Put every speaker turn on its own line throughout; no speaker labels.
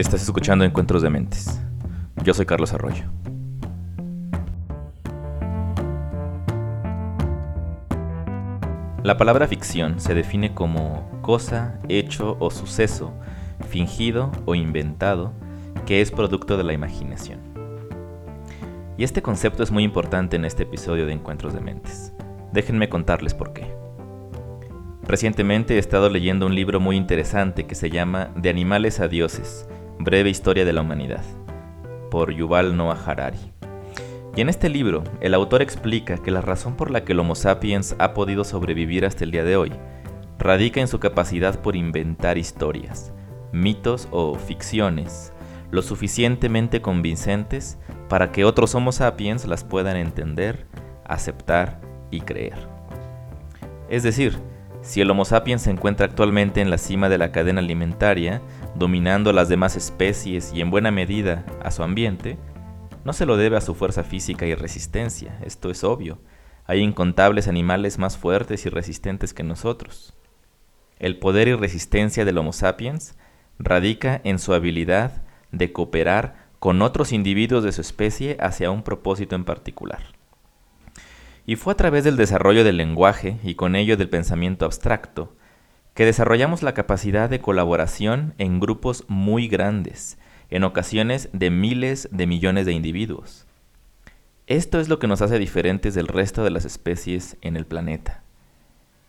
Estás escuchando Encuentros de Mentes. Yo soy Carlos Arroyo. La palabra ficción se define como cosa, hecho o suceso, fingido o inventado, que es producto de la imaginación. Y este concepto es muy importante en este episodio de Encuentros de Mentes. Déjenme contarles por qué. Recientemente he estado leyendo un libro muy interesante que se llama De animales a dioses, breve historia de la humanidad, por Yuval Noah Harari. Y en este libro, el autor explica que la razón por la que el Homo sapiens ha podido sobrevivir hasta el día de hoy radica en su capacidad por inventar historias, mitos o ficciones, lo suficientemente convincentes para que otros Homo sapiens las puedan entender, aceptar y creer. Es decir, si el Homo sapiens se encuentra actualmente en la cima de la cadena alimentaria, dominando a las demás especies y en buena medida a su ambiente, no se lo debe a su fuerza física y resistencia, esto es obvio. Hay incontables animales más fuertes y resistentes que nosotros. El poder y resistencia del Homo sapiens radica en su habilidad de cooperar con otros individuos de su especie hacia un propósito en particular. Y fue a través del desarrollo del lenguaje y con ello del pensamiento abstracto que desarrollamos la capacidad de colaboración en grupos muy grandes, en ocasiones de miles de millones de individuos. Esto es lo que nos hace diferentes del resto de las especies en el planeta.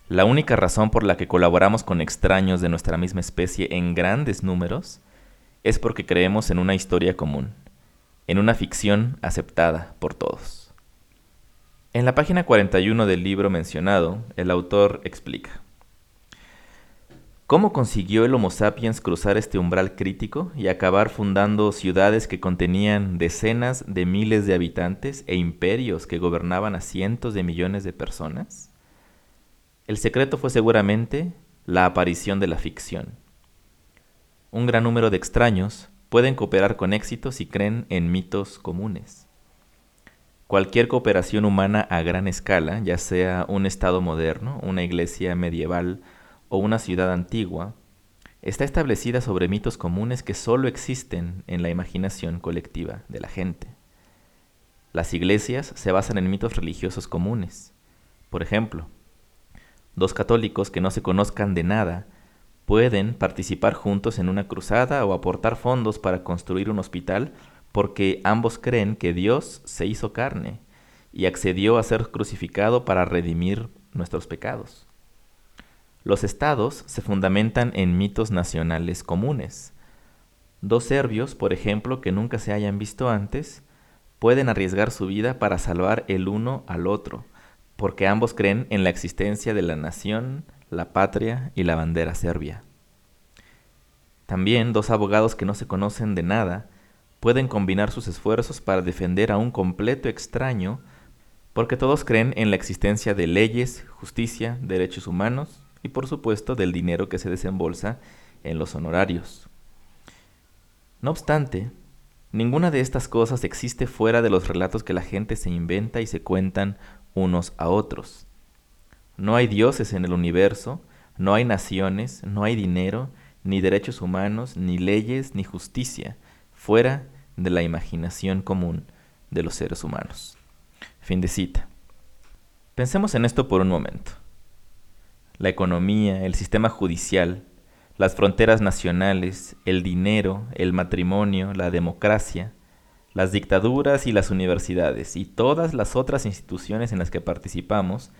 La única razón por la que colaboramos con extraños de nuestra misma especie en grandes números es porque creemos en una historia común, en una ficción aceptada por todos. En la página 41 del libro mencionado, el autor explica. ¿Cómo consiguió el Homo sapiens cruzar este umbral crítico y acabar fundando ciudades que contenían decenas de miles de habitantes e imperios que gobernaban a cientos de millones de personas? El secreto fue seguramente la aparición de la ficción. Un gran número de extraños pueden cooperar con éxito si creen en mitos comunes. Cualquier cooperación humana a gran escala, ya sea un Estado moderno, una iglesia medieval o una ciudad antigua, está establecida sobre mitos comunes que solo existen en la imaginación colectiva de la gente. Las iglesias se basan en mitos religiosos comunes. Por ejemplo, dos católicos que no se conozcan de nada pueden participar juntos en una cruzada o aportar fondos para construir un hospital porque ambos creen que Dios se hizo carne y accedió a ser crucificado para redimir nuestros pecados. Los estados se fundamentan en mitos nacionales comunes. Dos serbios, por ejemplo, que nunca se hayan visto antes, pueden arriesgar su vida para salvar el uno al otro, porque ambos creen en la existencia de la nación, la patria y la bandera serbia. También dos abogados que no se conocen de nada pueden combinar sus esfuerzos para defender a un completo extraño porque todos creen en la existencia de leyes, justicia, derechos humanos y por supuesto del dinero que se desembolsa en los honorarios. No obstante, ninguna de estas cosas existe fuera de los relatos que la gente se inventa y se cuentan unos a otros. No hay dioses en el universo, no hay naciones, no hay dinero, ni derechos humanos, ni leyes, ni justicia fuera de la imaginación común de los seres humanos. Fin de cita. Pensemos en esto por un momento. La economía, el sistema judicial, las fronteras nacionales, el dinero, el matrimonio, la democracia, las dictaduras y las universidades y todas las otras instituciones en las que participamos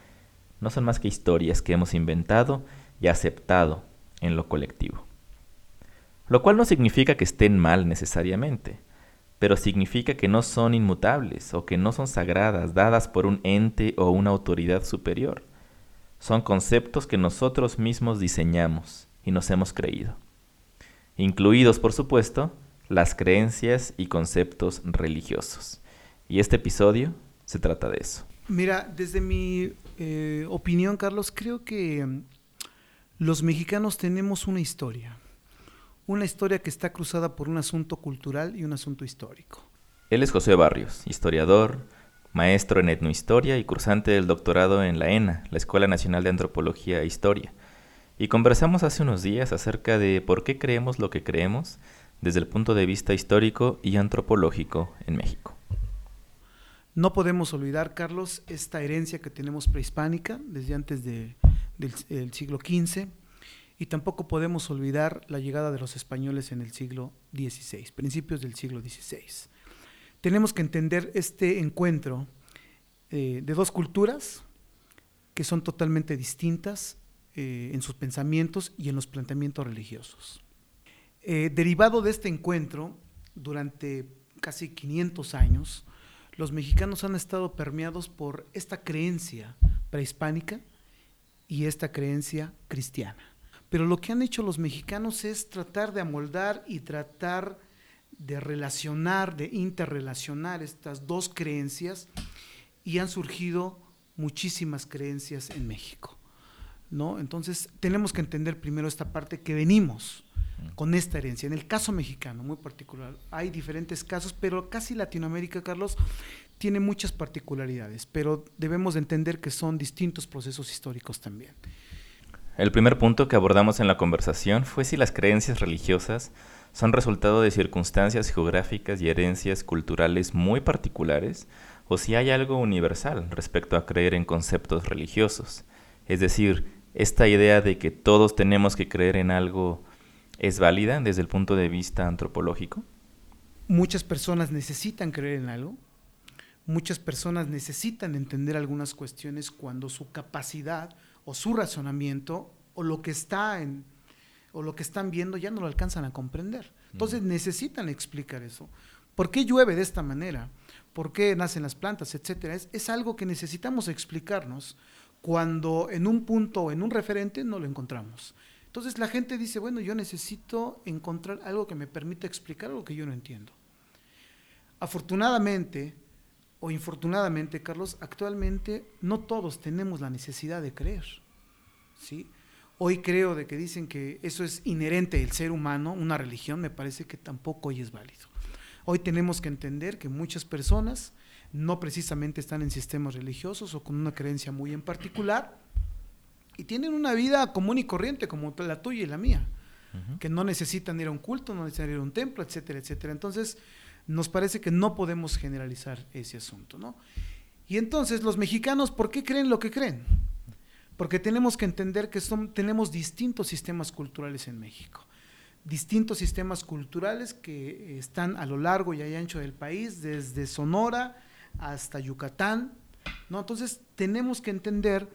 no son más que historias que hemos inventado y aceptado en lo colectivo. Lo cual no significa que estén mal necesariamente, pero significa que no son inmutables o que no son sagradas, dadas por un ente o una autoridad superior. Son conceptos que nosotros mismos diseñamos y nos hemos creído. Incluidos, por supuesto, las creencias y conceptos religiosos. Y este episodio se trata de eso.
Mira, desde mi eh, opinión, Carlos, creo que mm, los mexicanos tenemos una historia una historia que está cruzada por un asunto cultural y un asunto histórico.
Él es José Barrios, historiador, maestro en etnohistoria y cursante del doctorado en la ENA, la Escuela Nacional de Antropología e Historia. Y conversamos hace unos días acerca de por qué creemos lo que creemos desde el punto de vista histórico y antropológico en México.
No podemos olvidar, Carlos, esta herencia que tenemos prehispánica desde antes del siglo XV y tampoco podemos olvidar la llegada de los españoles en el siglo XVI, principios del siglo XVI. Tenemos que entender este encuentro eh, de dos culturas que son totalmente distintas eh, en sus pensamientos y en los planteamientos religiosos. Eh, derivado de este encuentro, durante casi 500 años, los mexicanos han estado permeados por esta creencia prehispánica y esta creencia cristiana. Pero lo que han hecho los mexicanos es tratar de amoldar y tratar de relacionar, de interrelacionar estas dos creencias y han surgido muchísimas creencias en México. ¿no? Entonces tenemos que entender primero esta parte que venimos con esta herencia. En el caso mexicano, muy particular, hay diferentes casos, pero casi Latinoamérica, Carlos, tiene muchas particularidades, pero debemos entender que son distintos procesos históricos también.
El primer punto que abordamos en la conversación fue si las creencias religiosas son resultado de circunstancias geográficas y herencias culturales muy particulares o si hay algo universal respecto a creer en conceptos religiosos. Es decir, esta idea de que todos tenemos que creer en algo es válida desde el punto de vista antropológico?
Muchas personas necesitan creer en algo. Muchas personas necesitan entender algunas cuestiones cuando su capacidad o su razonamiento o lo que está en o lo que están viendo ya no lo alcanzan a comprender. Entonces necesitan explicar eso. ¿Por qué llueve de esta manera? ¿Por qué nacen las plantas, etcétera? Es, es algo que necesitamos explicarnos cuando en un punto o en un referente no lo encontramos. Entonces la gente dice, bueno, yo necesito encontrar algo que me permita explicar algo que yo no entiendo. Afortunadamente o infortunadamente, Carlos, actualmente no todos tenemos la necesidad de creer. ¿sí? Hoy creo de que dicen que eso es inherente del ser humano, una religión, me parece que tampoco hoy es válido. Hoy tenemos que entender que muchas personas no precisamente están en sistemas religiosos o con una creencia muy en particular, y tienen una vida común y corriente como la tuya y la mía, que no necesitan ir a un culto, no necesitan ir a un templo, etcétera, etcétera. Entonces, nos parece que no podemos generalizar ese asunto, ¿no? Y entonces, los mexicanos, ¿por qué creen lo que creen? Porque tenemos que entender que son, tenemos distintos sistemas culturales en México distintos sistemas culturales que están a lo largo y ancho del país, desde Sonora hasta Yucatán, ¿no? Entonces tenemos que entender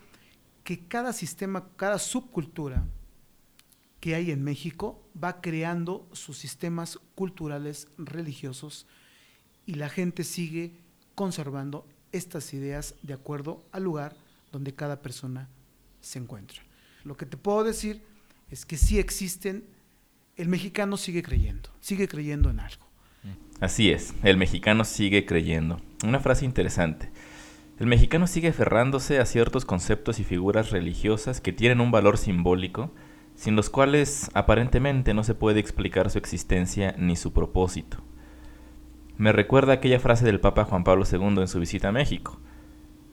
que cada sistema, cada subcultura que hay en México va creando sus sistemas culturales religiosos y la gente sigue conservando estas ideas de acuerdo al lugar donde cada persona se encuentra. Lo que te puedo decir es que sí existen, el mexicano sigue creyendo, sigue creyendo en algo.
Así es, el mexicano sigue creyendo. Una frase interesante. El mexicano sigue aferrándose a ciertos conceptos y figuras religiosas que tienen un valor simbólico, sin los cuales aparentemente no se puede explicar su existencia ni su propósito. Me recuerda aquella frase del Papa Juan Pablo II en su visita a México.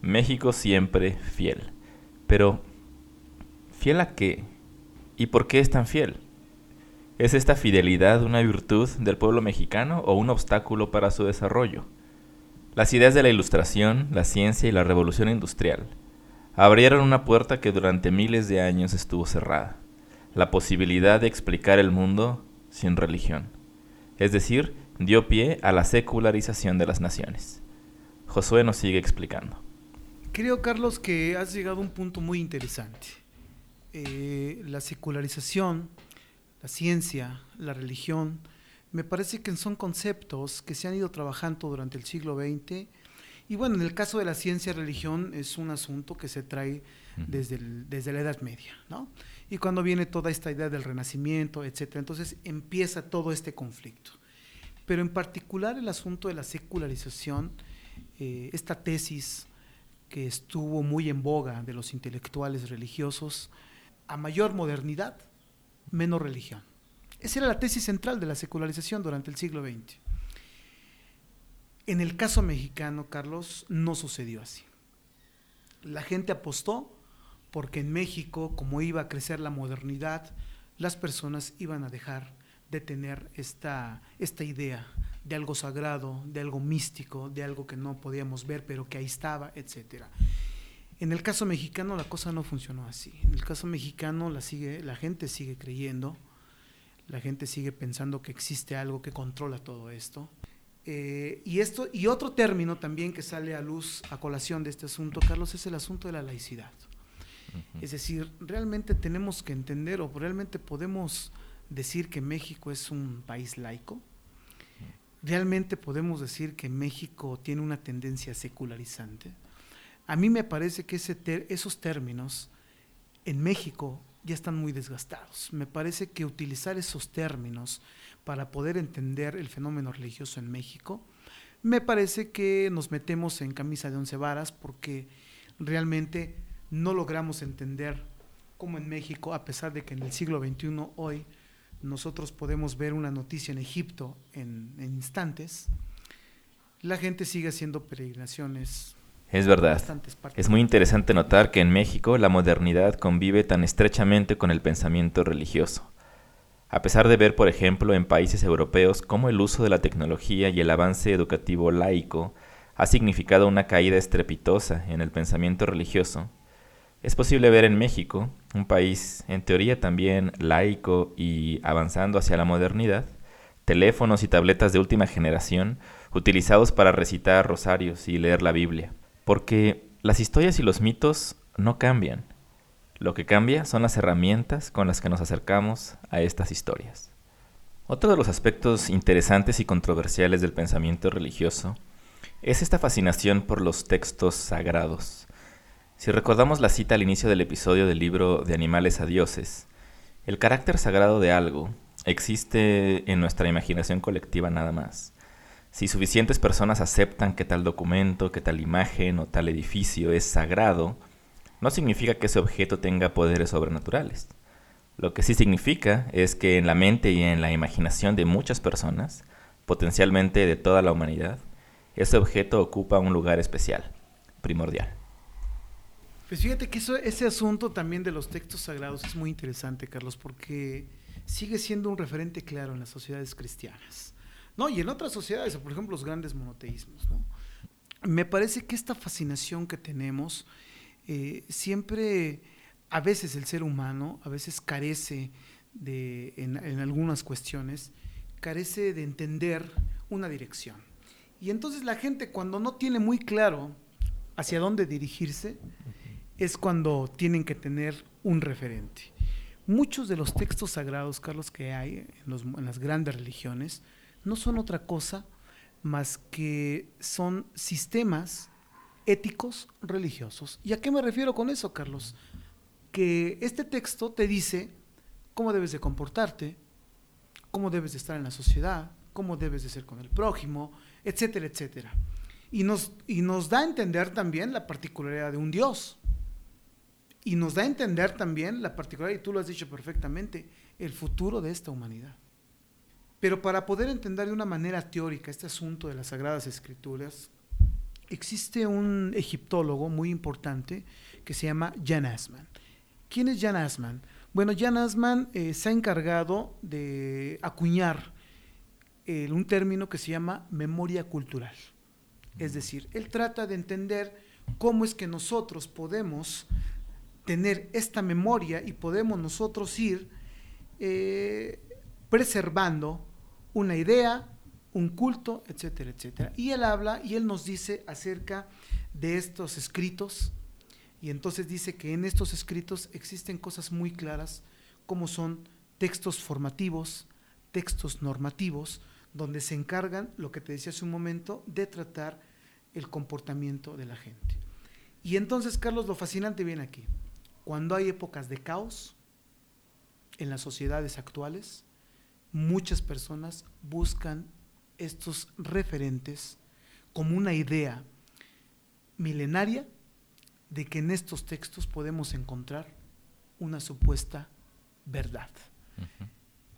México siempre fiel. Pero, ¿fiel a qué? ¿Y por qué es tan fiel? ¿Es esta fidelidad una virtud del pueblo mexicano o un obstáculo para su desarrollo? Las ideas de la ilustración, la ciencia y la revolución industrial abrieron una puerta que durante miles de años estuvo cerrada, la posibilidad de explicar el mundo sin religión, es decir, dio pie a la secularización de las naciones. Josué nos sigue explicando.
Creo, Carlos, que has llegado a un punto muy interesante. Eh, la secularización, la ciencia, la religión, me parece que son conceptos que se han ido trabajando durante el siglo XX. Y bueno, en el caso de la ciencia y religión es un asunto que se trae desde, desde la Edad Media, ¿no? Y cuando viene toda esta idea del renacimiento, etcétera, entonces empieza todo este conflicto. Pero en particular el asunto de la secularización, eh, esta tesis que estuvo muy en boga de los intelectuales religiosos, a mayor modernidad, menos religión. Esa era la tesis central de la secularización durante el siglo XX. En el caso mexicano, Carlos, no sucedió así. La gente apostó porque en México, como iba a crecer la modernidad, las personas iban a dejar de tener esta, esta idea de algo sagrado, de algo místico, de algo que no podíamos ver, pero que ahí estaba, etc. En el caso mexicano la cosa no funcionó así. En el caso mexicano la, sigue, la gente sigue creyendo, la gente sigue pensando que existe algo que controla todo esto. Eh, y, esto, y otro término también que sale a luz, a colación de este asunto, Carlos, es el asunto de la laicidad. Es decir, realmente tenemos que entender o realmente podemos decir que México es un país laico. Realmente podemos decir que México tiene una tendencia secularizante. A mí me parece que ese esos términos en México ya están muy desgastados. Me parece que utilizar esos términos para poder entender el fenómeno religioso en México, me parece que nos metemos en camisa de once varas porque realmente no logramos entender cómo en México, a pesar de que en el siglo XXI hoy nosotros podemos ver una noticia en Egipto en, en instantes, la gente sigue haciendo peregrinaciones
es verdad. Es muy interesante notar que en México la modernidad convive tan estrechamente con el pensamiento religioso. A pesar de ver, por ejemplo, en países europeos cómo el uso de la tecnología y el avance educativo laico ha significado una caída estrepitosa en el pensamiento religioso, es posible ver en México, un país en teoría también laico y avanzando hacia la modernidad, teléfonos y tabletas de última generación utilizados para recitar rosarios y leer la Biblia. Porque las historias y los mitos no cambian. Lo que cambia son las herramientas con las que nos acercamos a estas historias. Otro de los aspectos interesantes y controversiales del pensamiento religioso es esta fascinación por los textos sagrados. Si recordamos la cita al inicio del episodio del libro De animales a dioses, el carácter sagrado de algo existe en nuestra imaginación colectiva nada más. Si suficientes personas aceptan que tal documento, que tal imagen o tal edificio es sagrado, no significa que ese objeto tenga poderes sobrenaturales. Lo que sí significa es que en la mente y en la imaginación de muchas personas, potencialmente de toda la humanidad, ese objeto ocupa un lugar especial, primordial.
Pues fíjate que ese asunto también de los textos sagrados es muy interesante, Carlos, porque sigue siendo un referente claro en las sociedades cristianas. No, y en otras sociedades, por ejemplo, los grandes monoteísmos, ¿no? Me parece que esta fascinación que tenemos, eh, siempre, a veces el ser humano, a veces carece de, en, algunas cuestiones, carece de entender una dirección. Y entonces la gente cuando no tiene muy claro hacia dónde dirigirse, es cuando tienen que tener un referente. Muchos de los textos sagrados, Carlos, que hay en las grandes religiones, no son otra cosa más que son sistemas éticos religiosos. ¿Y a qué me refiero con eso, Carlos? Que este texto te dice cómo debes de comportarte, cómo debes de estar en la sociedad, cómo debes de ser con el prójimo, etcétera, etcétera. Y nos, y nos da a entender también la particularidad de un Dios. Y nos da a entender también la particularidad, y tú lo has dicho perfectamente, el futuro de esta humanidad. Pero para poder entender de una manera teórica este asunto de las Sagradas Escrituras, existe un egiptólogo muy importante que se llama Jan Asman. ¿Quién es Jan Asman? Bueno, Jan Asman eh, se ha encargado de acuñar eh, un término que se llama memoria cultural. Es decir, él trata de entender cómo es que nosotros podemos tener esta memoria y podemos nosotros ir eh, preservando una idea, un culto, etcétera, etcétera. Y él habla y él nos dice acerca de estos escritos, y entonces dice que en estos escritos existen cosas muy claras, como son textos formativos, textos normativos, donde se encargan, lo que te decía hace un momento, de tratar el comportamiento de la gente. Y entonces, Carlos, lo fascinante viene aquí. Cuando hay épocas de caos en las sociedades actuales, muchas personas buscan estos referentes como una idea milenaria de que en estos textos podemos encontrar una supuesta verdad.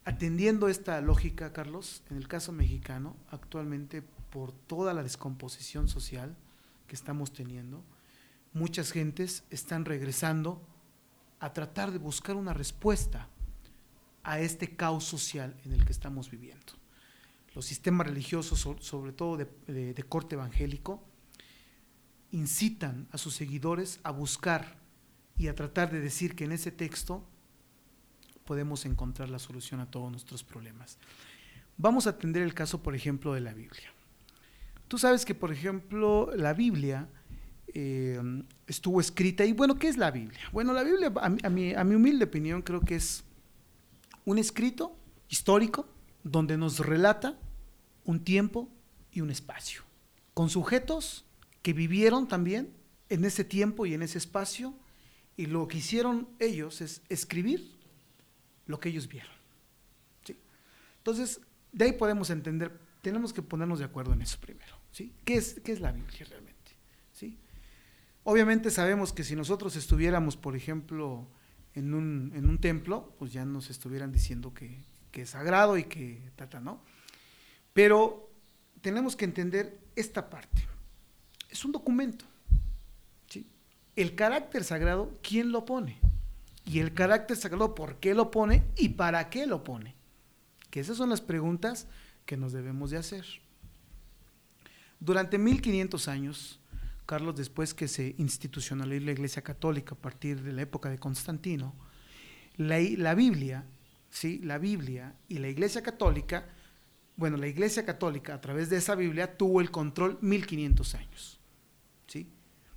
Atendiendo esta lógica, Carlos, en el caso mexicano, actualmente por toda la descomposición social que estamos teniendo, muchas gentes están regresando a tratar de buscar una respuesta a este caos social en el que estamos viviendo. Los sistemas religiosos, sobre todo de, corte evangélico, incitan a sus seguidores a buscar y a tratar de decir que en ese texto podemos encontrar la solución a todos nuestros problemas. Vamos a atender el caso, por ejemplo, de la Biblia. Tú sabes que, por ejemplo, la Biblia eh, estuvo escrita. Y bueno, ¿qué es la Biblia? Bueno, la Biblia, a mi, a mi humilde opinión, creo que es un escrito histórico donde nos relata un tiempo y un espacio, con sujetos que vivieron también en ese tiempo y en ese espacio, y lo que hicieron ellos es escribir lo que ellos vieron. Entonces, de ahí podemos entender, tenemos que ponernos de acuerdo en eso primero. ¿sí? ¿Qué, es, ¿Qué es la Biblia realmente? ¿sí? Obviamente sabemos que si nosotros estuviéramos, por ejemplo, en un, en un templo, pues ya nos estuvieran diciendo que, que es sagrado y que tata, ¿no? Pero tenemos que entender esta parte. Es un documento. ¿sí? El carácter sagrado, ¿quién lo pone? Y el carácter sagrado, ¿por qué lo pone y para qué lo pone? Que esas son las preguntas que nos debemos de hacer. Durante 1500 años, Carlos, después que se institucionalizó la Iglesia Católica a partir de la época de Constantino, la, Biblia, ¿sí? la Biblia y la Iglesia Católica, bueno, la Iglesia Católica a través de esa Biblia tuvo el control 1500 años. ¿sí?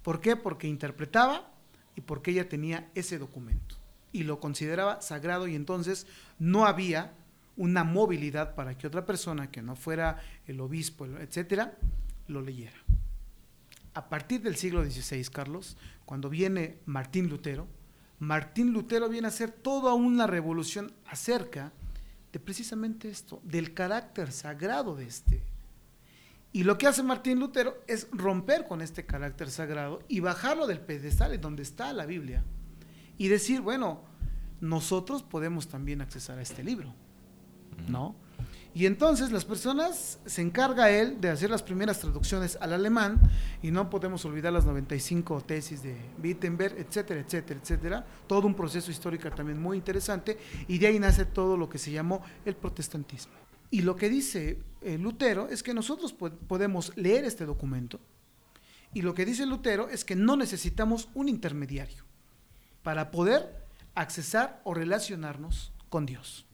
¿Por qué? Porque interpretaba y porque ella tenía ese documento y lo consideraba sagrado y entonces no había una movilidad para que otra persona que no fuera el obispo, etcétera, lo leyera a partir del siglo XVI, Carlos, cuando viene Martín Lutero, Martín Lutero viene a hacer toda una revolución acerca de precisamente esto, del carácter sagrado de este. Y lo que hace Martín Lutero es romper con este carácter sagrado y bajarlo del pedestal en donde está la Biblia y decir, bueno, nosotros podemos también accesar a este libro, ¿no? Y entonces las personas se encarga él de hacer las primeras traducciones al alemán y no podemos olvidar las 95 tesis de Wittenberg, etcétera, etcétera, etcétera. Todo un proceso histórico también muy interesante y de ahí nace todo lo que se llamó el protestantismo. Y lo que dice eh, Lutero es que nosotros podemos leer este documento y lo que dice Lutero es que no necesitamos un intermediario para poder accesar o relacionarnos con Dios.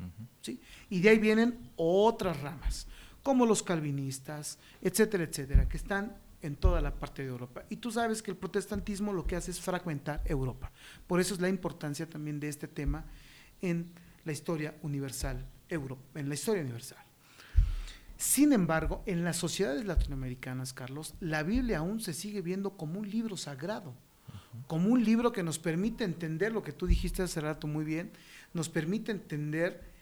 ¿sí? Y de ahí vienen otras ramas, como los calvinistas, etcétera, etcétera, que están en toda la parte de Europa. Y tú sabes que el protestantismo lo que hace es fragmentar Europa. Por eso es la importancia también de este tema en la historia universal, en la historia universal. Sin embargo, en las sociedades latinoamericanas, Carlos, la Biblia aún se sigue viendo como un libro sagrado, como un libro que nos permite entender lo que tú dijiste hace rato muy bien, nos permite entender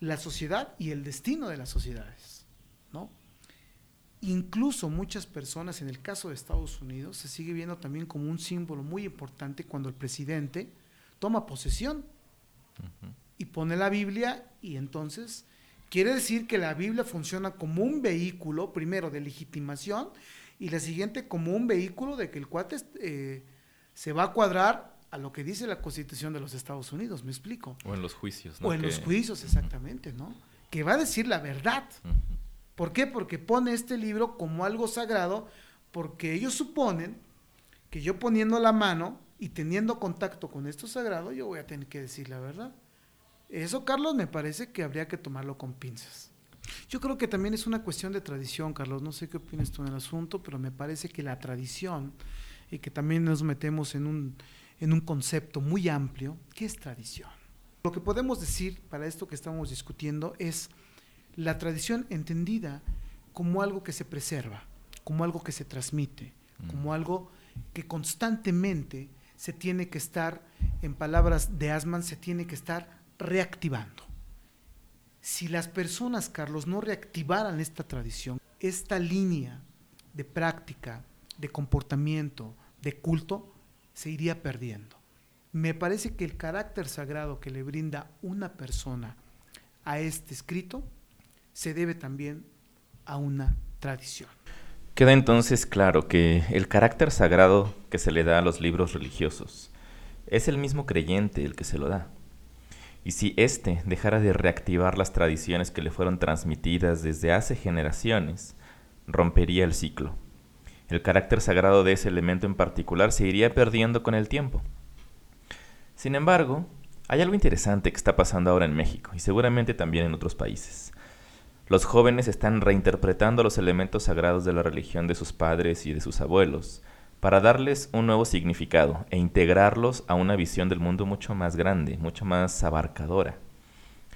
la sociedad y el destino de las sociedades, ¿no? Incluso muchas personas, en el caso de Estados Unidos, se sigue viendo también como un símbolo muy importante cuando el presidente toma posesión y pone la Biblia y entonces quiere decir que la Biblia funciona como un vehículo, primero, de legitimación y la siguiente como un vehículo de que el cuate eh, se va a cuadrar a lo que dice la Constitución de los Estados Unidos, me explico.
O en los juicios,
¿no? O en los juicios, exactamente, ¿no? Que va a decir la verdad. ¿Por qué? Porque pone este libro como algo sagrado, porque ellos suponen que yo poniendo la mano y teniendo contacto con esto sagrado, yo voy a tener que decir la verdad. Eso, Carlos, me parece que habría que tomarlo con pinzas. Yo creo que también es una cuestión de tradición, Carlos. No sé qué opinas tú en el asunto, pero me parece que la tradición y que también nos metemos en un, en un concepto muy amplio, ¿qué es tradición? Lo que podemos decir para esto que estamos discutiendo es la tradición entendida como algo que se preserva, como algo que se transmite, como mm. algo que constantemente se tiene que estar, en palabras de Asman, se tiene que estar reactivando. Si las personas, Carlos, no reactivaran esta tradición, esta línea de práctica, de comportamiento, de culto, se iría perdiendo. Me parece que el carácter sagrado que le brinda una persona a este escrito se debe también a una tradición.
Queda entonces claro que el carácter sagrado que se le da a los libros religiosos es el mismo creyente el que se lo da. y si éste dejara de reactivar las tradiciones que le fueron transmitidas desde hace generaciones, rompería el ciclo. El carácter sagrado de ese elemento en particular se iría perdiendo con el tiempo. Sin embargo, hay algo interesante que está pasando ahora en México y seguramente también en otros países. Los jóvenes están reinterpretando los elementos sagrados de la religión de sus padres y de sus abuelos para darles un nuevo significado e integrarlos a una visión del mundo mucho más grande, mucho más abarcadora.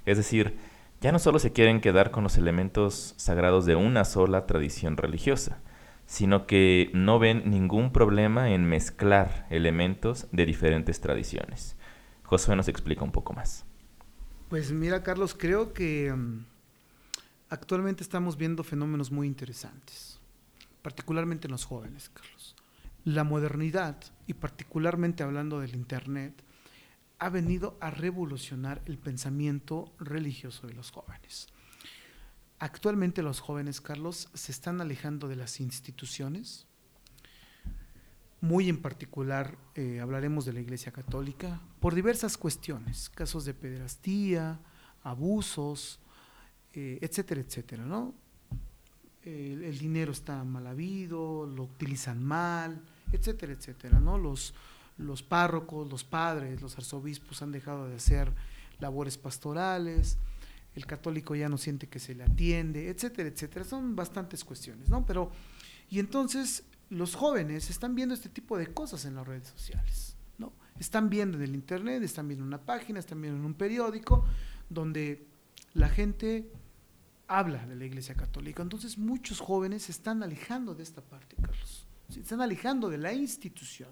Es decir, ya no solo se quieren quedar con los elementos sagrados de una sola tradición religiosa, sino que no ven ningún problema en mezclar elementos de diferentes tradiciones. Josué nos explica un poco más.
Pues mira, Carlos, creo que mm, actualmente estamos viendo fenómenos muy interesantes, particularmente en los jóvenes, Carlos. La modernidad, y particularmente hablando del Internet, ha venido a revolucionar el pensamiento religioso de los jóvenes. Actualmente los jóvenes, Carlos, se están alejando de las instituciones. Muy en particular eh, hablaremos de la Iglesia Católica por diversas cuestiones, casos de pederastía, abusos, eh, etcétera, etcétera, ¿no? El, dinero está mal habido, lo utilizan mal, etcétera, etcétera, ¿no? Los, los párrocos, los padres, los arzobispos han dejado de hacer labores pastorales, el católico ya no siente que se le atiende, etcétera, etcétera. Son bastantes cuestiones, ¿no? Pero, y entonces los jóvenes están viendo este tipo de cosas en las redes sociales, ¿no? Están viendo en el internet, están viendo en una página, están viendo en un periódico, donde la gente habla de la Iglesia Católica. Entonces muchos jóvenes se están alejando de esta parte, Carlos. Se están alejando de la institución.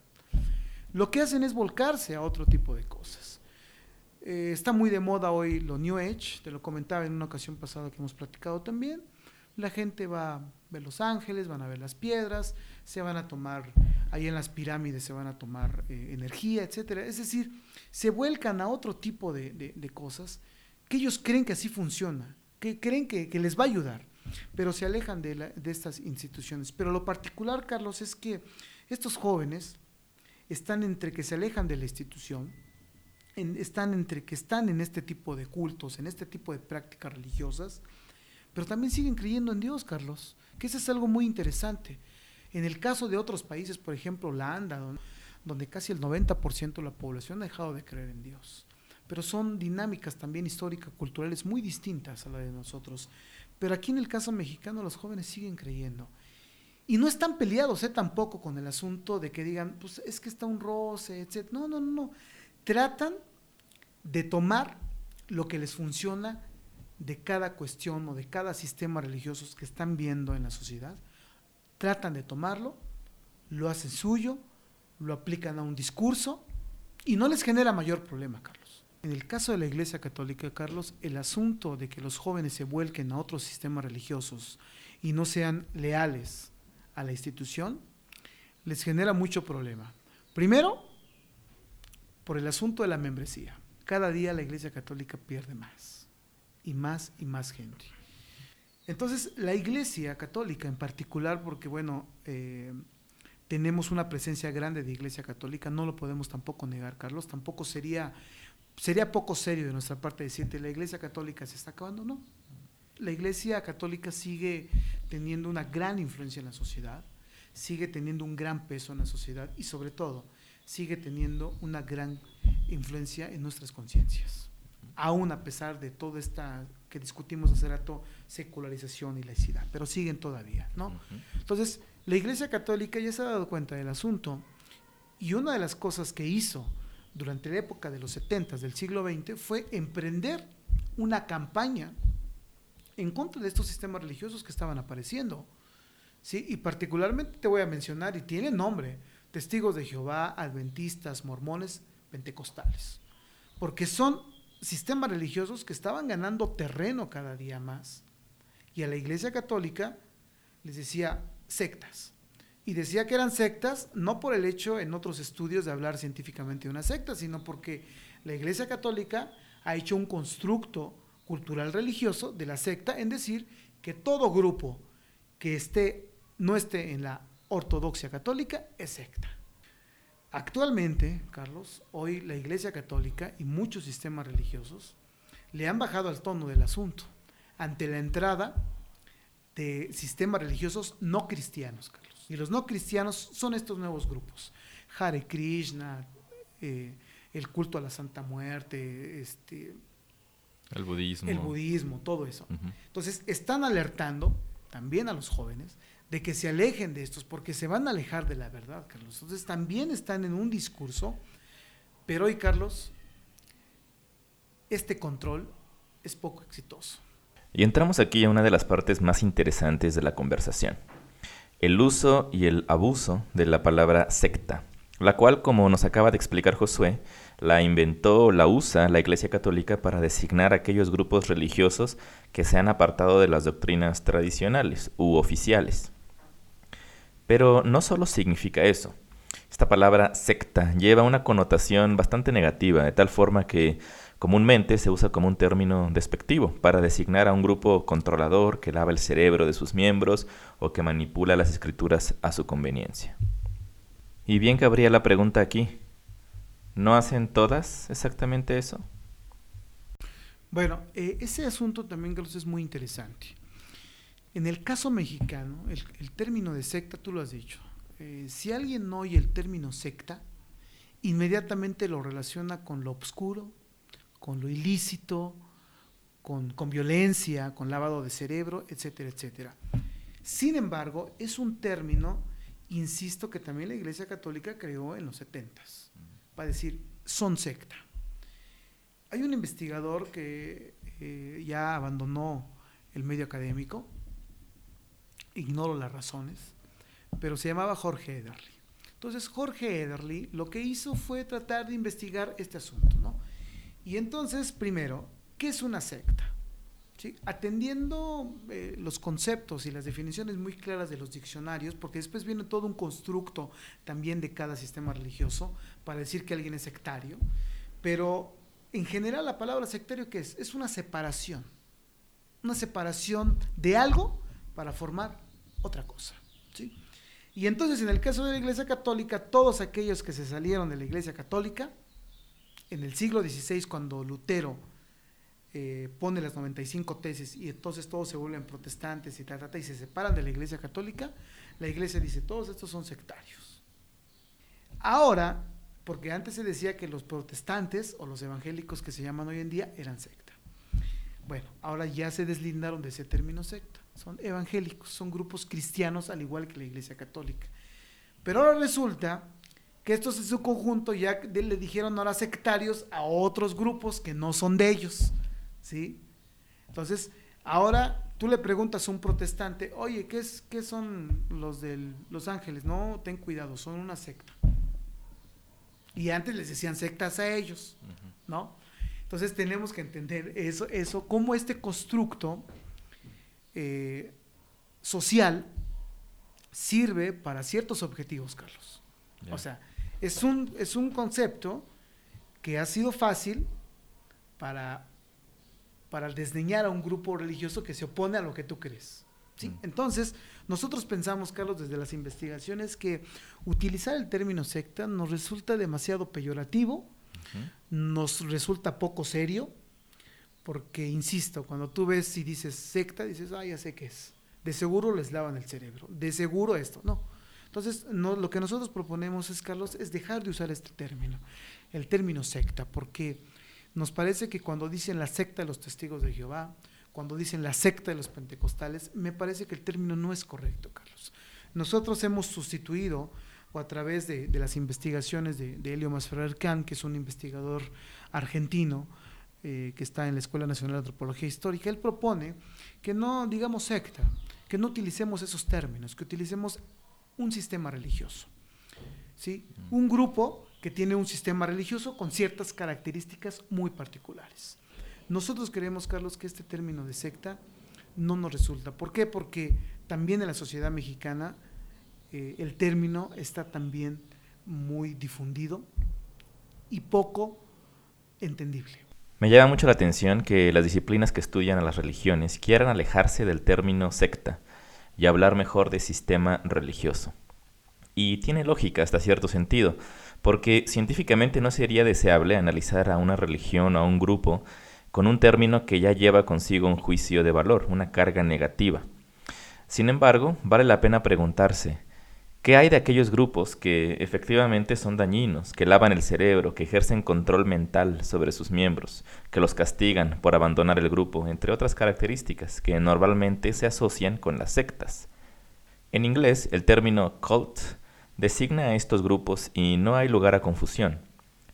Lo que hacen es volcarse a otro tipo de cosas. Eh, está muy de moda hoy lo New Age, te lo comentaba en una ocasión pasada que hemos platicado también. La gente va a ver Los Ángeles, van a ver las piedras, se van a tomar, ahí en las pirámides se van a tomar eh, energía, etcétera. Es decir, se vuelcan a otro tipo de, de, de cosas que ellos creen que así funciona que creen que, que les va a ayudar, pero se alejan de, la, de estas instituciones. Pero lo particular, Carlos, es que estos jóvenes están entre que se alejan de la institución, están entre que están en este tipo de cultos, en este tipo de prácticas religiosas, pero también siguen creyendo en Dios, Carlos, que eso es algo muy interesante. En el caso de otros países, por ejemplo, Holanda, donde, donde casi el 90% de la población ha dejado de creer en Dios pero son dinámicas también históricas, culturales muy distintas a la de nosotros. Pero aquí en el caso mexicano los jóvenes siguen creyendo. Y no están peleados ¿eh? tampoco con el asunto de que digan, pues es que está un roce, etc. No, no, no. Tratan de tomar lo que les funciona de cada cuestión o de cada sistema religioso que están viendo en la sociedad. Tratan de tomarlo, lo hacen suyo, lo aplican a un discurso y no les genera mayor problema, Carlos. En el caso de la Iglesia Católica, Carlos, el asunto de que los jóvenes se vuelquen a otros sistemas religiosos y no sean leales a la institución, les genera mucho problema. Primero, por el asunto de la membresía. Cada día la Iglesia Católica pierde más, y más y más gente. Entonces, la Iglesia Católica en particular, porque bueno, eh, tenemos una presencia grande de Iglesia Católica, no lo podemos tampoco negar, Carlos, tampoco sería sería poco serio de nuestra parte decirte la Iglesia Católica se está acabando, no. La Iglesia Católica sigue teniendo una gran influencia en la sociedad, sigue teniendo un gran peso en la sociedad y sobre todo sigue teniendo una gran influencia en nuestras conciencias. Aún a pesar de toda esta que discutimos hace rato, secularización y laicidad, pero siguen todavía, ¿no? Entonces, la Iglesia Católica ya se ha dado cuenta del asunto y una de las cosas que hizo durante la época de los 70 del siglo XX fue emprender una campaña en contra de estos sistemas religiosos que estaban apareciendo. ¿sí? Y particularmente te voy a mencionar, y tiene nombre, testigos de Jehová, adventistas, mormones, pentecostales. Porque son sistemas religiosos que estaban ganando terreno cada día más. Y a la Iglesia Católica les decía sectas y decía que eran sectas no por el hecho en otros estudios de hablar científicamente de una secta, sino porque la Iglesia Católica ha hecho un constructo cultural religioso de la secta en decir que todo grupo que esté no esté en la ortodoxia católica es secta. Actualmente, Carlos, hoy la Iglesia Católica y muchos sistemas religiosos le han bajado al tono del asunto ante la entrada de sistemas religiosos no cristianos, Carlos. Y los no cristianos son estos nuevos grupos. Hare Krishna, eh, el culto a la Santa Muerte, este,
el budismo.
El budismo, todo eso. Entonces, están alertando también a los jóvenes de que se alejen de estos, porque se van a alejar de la verdad, Carlos. Entonces, también están en un discurso, pero hoy, Carlos, este control es poco exitoso.
Y entramos aquí a una de las partes más interesantes de la conversación, el uso y el abuso de la palabra secta, la cual, como nos acaba de explicar Josué, la inventó o la usa la Iglesia Católica para designar aquellos grupos religiosos que se han apartado de las doctrinas tradicionales u oficiales. Pero no solo significa eso. Esta palabra secta lleva una connotación bastante negativa, de tal forma que Comúnmente se usa como un término despectivo para designar a un grupo controlador que lava el cerebro de sus miembros o que manipula las escrituras a su conveniencia. Y bien cabría la pregunta aquí, ¿no hacen todas exactamente eso?
Bueno, eh, ese asunto también, Carlos, es muy interesante. En el caso mexicano, el, término de secta, tú lo has dicho, eh, si alguien oye el término secta, inmediatamente lo relaciona con lo oscuro, con lo ilícito, con, violencia, con lavado de cerebro, etcétera, etcétera. Sin embargo, es un término, insisto, que también la Iglesia Católica creó en los 70 para decir, son secta. Hay un investigador que eh, ya abandonó el medio académico, ignoro las razones, pero se llamaba Jorge Ederly. Entonces, Jorge Ederly lo que hizo fue tratar de investigar este asunto, ¿no? Y entonces, primero, ¿qué es una secta? ¿Sí? Atendiendo eh, los conceptos y las definiciones muy claras de los diccionarios, porque después viene todo un constructo también de cada sistema religioso para decir que alguien es sectario, pero en general la palabra sectario, ¿qué es? Es una separación, una separación de algo para formar otra cosa. ¿sí? Y entonces en el caso de la Iglesia Católica, todos aquellos que se salieron de la Iglesia Católica, en el siglo XVI, cuando Lutero eh, pone las 95 tesis y entonces todos se vuelven protestantes y, y se separan de la Iglesia Católica, la Iglesia dice, todos estos son sectarios. Ahora, porque antes se decía que los protestantes o los evangélicos que se llaman hoy en día eran secta. Bueno, ahora ya se deslindaron de ese término secta. Son evangélicos, son grupos cristianos al igual que la Iglesia Católica. Pero ahora resulta que estos en su conjunto ya le dijeron ahora sectarios a otros grupos que no son de ellos, ¿sí? Entonces, ahora tú le preguntas a un protestante, oye, ¿qué, es, qué son los de Los Ángeles? No, ten cuidado, son una secta. Y antes les decían sectas a ellos, ¿no? Entonces tenemos que entender eso, eso cómo este constructo eh, social sirve para ciertos objetivos, Carlos. O sea, es un, es un concepto que ha sido fácil para, para desdeñar a un grupo religioso que se opone a lo que tú crees. ¿sí? Mm. Entonces, nosotros pensamos, Carlos, desde las investigaciones, que utilizar el término secta nos resulta demasiado peyorativo, nos resulta poco serio, porque, insisto, cuando tú ves y dices secta, dices, ah, ya sé qué es. De seguro les lavan el cerebro, de seguro esto. No, entonces, lo que nosotros proponemos es, Carlos, es dejar de usar este término, el término secta, porque nos parece que cuando dicen la secta de los testigos de Jehová, cuando dicen la secta de los pentecostales, me parece que el término no es correcto, Carlos. Nosotros hemos sustituido, o a través de, las investigaciones de, de Elio Masferrer Kahn, que es un investigador argentino, eh, que está en la Escuela Nacional de Antropología Histórica, él propone que no digamos secta, que no utilicemos esos términos, que utilicemos un sistema religioso. ¿sí? Un grupo que tiene un sistema religioso con ciertas características muy particulares. Nosotros creemos, Carlos, que este término de secta no nos resulta. ¿Por qué? Porque también en la sociedad mexicana eh, el término está también muy difundido y poco entendible.
Me llama mucho la atención que las disciplinas que estudian a las religiones quieran alejarse del término secta y hablar mejor de sistema religioso. Y tiene lógica hasta cierto sentido, porque científicamente no sería deseable analizar a una religión o a un grupo con un término que ya lleva consigo un juicio de valor, una carga negativa. Sin embargo, vale la pena preguntarse, ¿qué hay de aquellos grupos que efectivamente son dañinos, que lavan el cerebro, que ejercen control mental sobre sus miembros, que los castigan por abandonar el grupo, entre otras características que normalmente se asocian con las sectas? En inglés, el término cult designa a estos grupos y no hay lugar a confusión.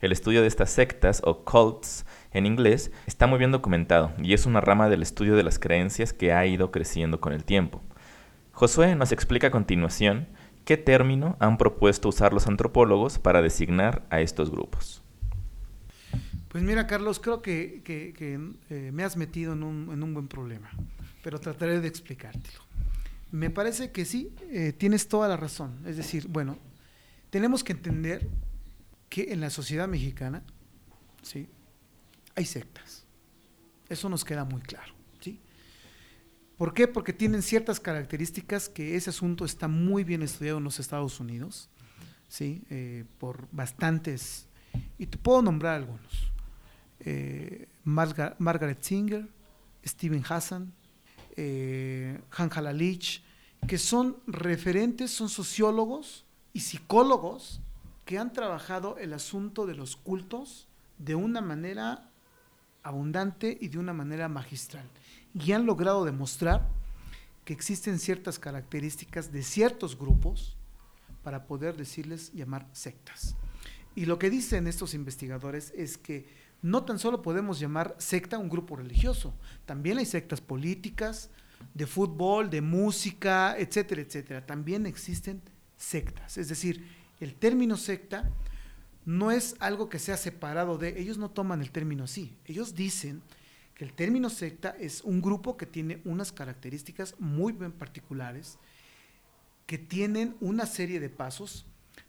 El estudio de estas sectas o cults en inglés está muy bien documentado y es una rama del estudio de las creencias que ha ido creciendo con el tiempo. Josué nos explica a continuación qué término han propuesto usar los antropólogos para designar a estos grupos.
Pues mira, Carlos, creo que, eh, me has metido en un, en un, buen problema, pero trataré de explicártelo. Me parece que sí, eh, tienes toda la razón. Es decir, bueno, tenemos que entender que en la sociedad mexicana, ¿sí? Hay sectas. Eso nos queda muy claro. ¿Por qué? Porque tienen ciertas características que ese asunto está muy bien estudiado en los Estados Unidos, ¿sí? Eh, por bastantes, y te puedo nombrar algunos. Eh, Margaret Singer, Steven Hassan, eh, Han Halalich, que son referentes, son sociólogos y psicólogos que han trabajado el asunto de los cultos de una manera abundante y de una manera magistral. Y han logrado demostrar que existen ciertas características de ciertos grupos para poder decirles llamar sectas. Y lo que dicen estos investigadores es que no tan solo podemos llamar secta un grupo religioso, también hay sectas políticas, de fútbol, de música, etcétera, etcétera. También existen sectas. Es decir, el término secta no es algo que sea separado de, ellos no toman el término así. Ellos dicen el término secta es un grupo que tiene unas características muy bien particulares, que tienen una serie de pasos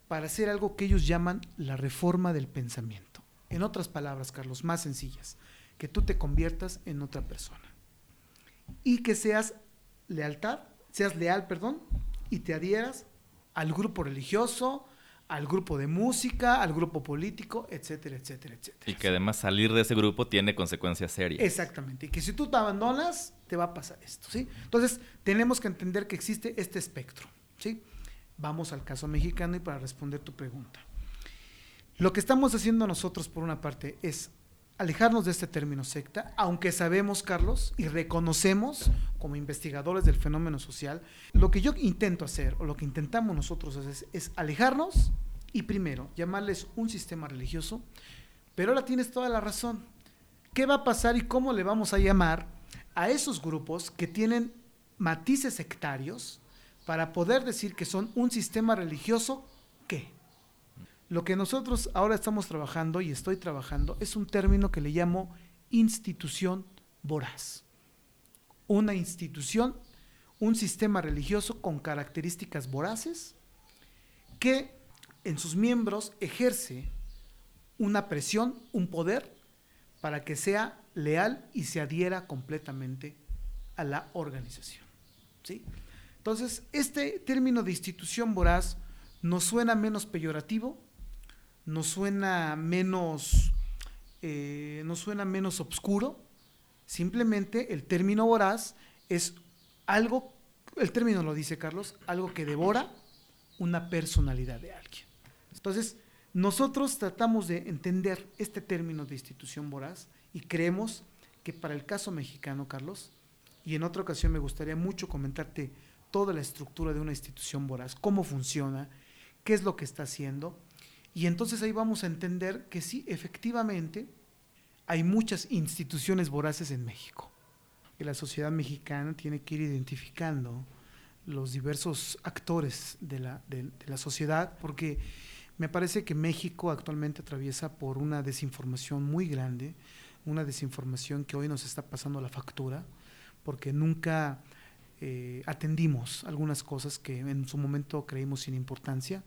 para hacer algo que ellos llaman la reforma del pensamiento. En otras palabras, Carlos, más sencillas, que tú te conviertas en otra persona. Y que seas lealtad, seas leal, perdón, y te adhieras al grupo religioso, al grupo de música, al grupo político, etcétera, etcétera, etcétera.
Y que además salir de ese grupo tiene consecuencias serias.
Exactamente. Y que si tú te abandonas, te va a pasar esto, ¿sí? Entonces, tenemos que entender que existe este espectro, ¿sí? Vamos al caso mexicano y para responder tu pregunta. Lo que estamos haciendo nosotros, por una parte, es alejarnos de este término secta, aunque sabemos, Carlos, y reconocemos como investigadores del fenómeno social, lo que yo intento hacer, o lo que intentamos nosotros hacer, es alejarnos y primero llamarles un sistema religioso, pero ahora tienes toda la razón. ¿Qué va a pasar y cómo le vamos a llamar a esos grupos que tienen matices sectarios para poder decir que son un sistema religioso? Lo que nosotros ahora estamos trabajando y estoy trabajando es un término que le llamo institución voraz. Una institución, un sistema religioso con características voraces que en sus miembros ejerce una presión, un poder para que sea leal y se adhiera completamente a la organización. ¿sí? Entonces, este término de institución voraz nos suena menos peyorativo, nos suena menos, eh, suena menos oscuro. Simplemente el término voraz es algo, el término lo dice Carlos, algo que devora una personalidad de alguien. Entonces, nosotros tratamos de entender este término de institución voraz y creemos que para el caso mexicano, Carlos, y en otra ocasión me gustaría mucho comentarte toda la estructura de una institución voraz, cómo funciona, qué es lo que está haciendo, y entonces ahí vamos a entender que sí, efectivamente, hay muchas instituciones voraces en México. Que la sociedad mexicana tiene que ir identificando los diversos actores de la, de, la sociedad, porque me parece que México actualmente atraviesa por una desinformación muy grande, una desinformación que hoy nos está pasando la factura, porque nunca eh, atendimos algunas cosas que en su momento creímos sin importancia,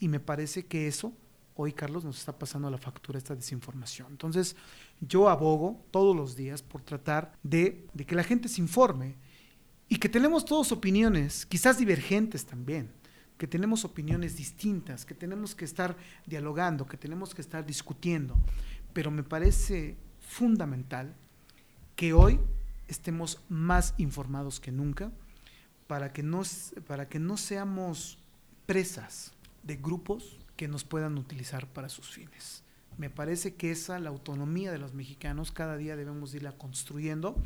y me parece que eso hoy, Carlos, nos está pasando la factura esta desinformación. Entonces, yo abogo todos los días por tratar de, que la gente se informe y que tenemos todos opiniones, quizás divergentes también, que tenemos opiniones distintas, que tenemos que estar dialogando, que tenemos que estar discutiendo, pero me parece fundamental que hoy estemos más informados que nunca para que no, para que no seamos presas de grupos que nos puedan utilizar para sus fines. Me parece que esa, la autonomía de los mexicanos, cada día debemos irla construyendo.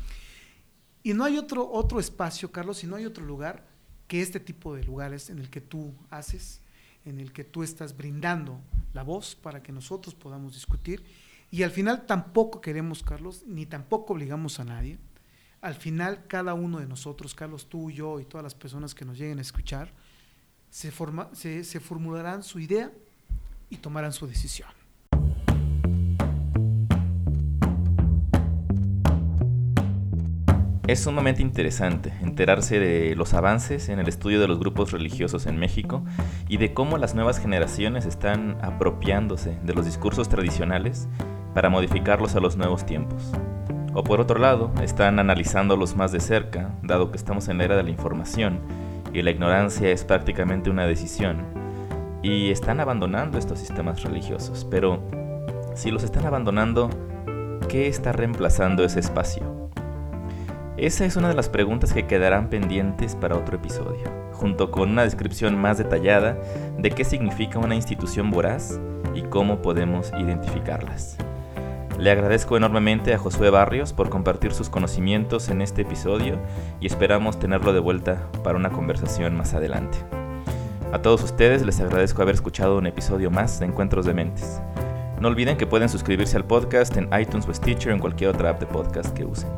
Y no hay otro, otro espacio, Carlos, y no hay otro lugar que este tipo de lugares en el que tú haces, en el que tú estás brindando la voz para que nosotros podamos discutir. Y al final tampoco queremos, Carlos, ni tampoco obligamos a nadie. Al final cada uno de nosotros, Carlos, tú, yo y todas las personas que nos lleguen a escuchar, se, forma, se, formularán su idea y tomarán su decisión.
Es sumamente interesante enterarse de los avances en el estudio de los grupos religiosos en México y de cómo las nuevas generaciones están apropiándose de los discursos tradicionales para modificarlos a los nuevos tiempos. O por otro lado, están analizándolos más de cerca, dado que estamos en la era de la información y la ignorancia es prácticamente una decisión, y están abandonando estos sistemas religiosos. Pero, si los están abandonando, ¿qué está reemplazando ese espacio? Esa es una de las preguntas que quedarán pendientes para otro episodio, junto con una descripción más detallada de qué significa una institución voraz y cómo podemos identificarlas. Le agradezco enormemente a Josué Barrios por compartir sus conocimientos en este episodio y esperamos tenerlo de vuelta para una conversación más adelante. A todos ustedes les agradezco haber escuchado un episodio más de Encuentros de Mentes. No olviden que pueden suscribirse al podcast en iTunes o Stitcher o en cualquier otra app de podcast que usen.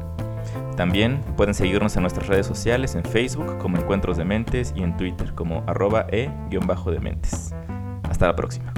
También pueden seguirnos en nuestras redes sociales, en Facebook como Encuentros de Mentes y en Twitter como arroba e-dementes. Hasta la próxima.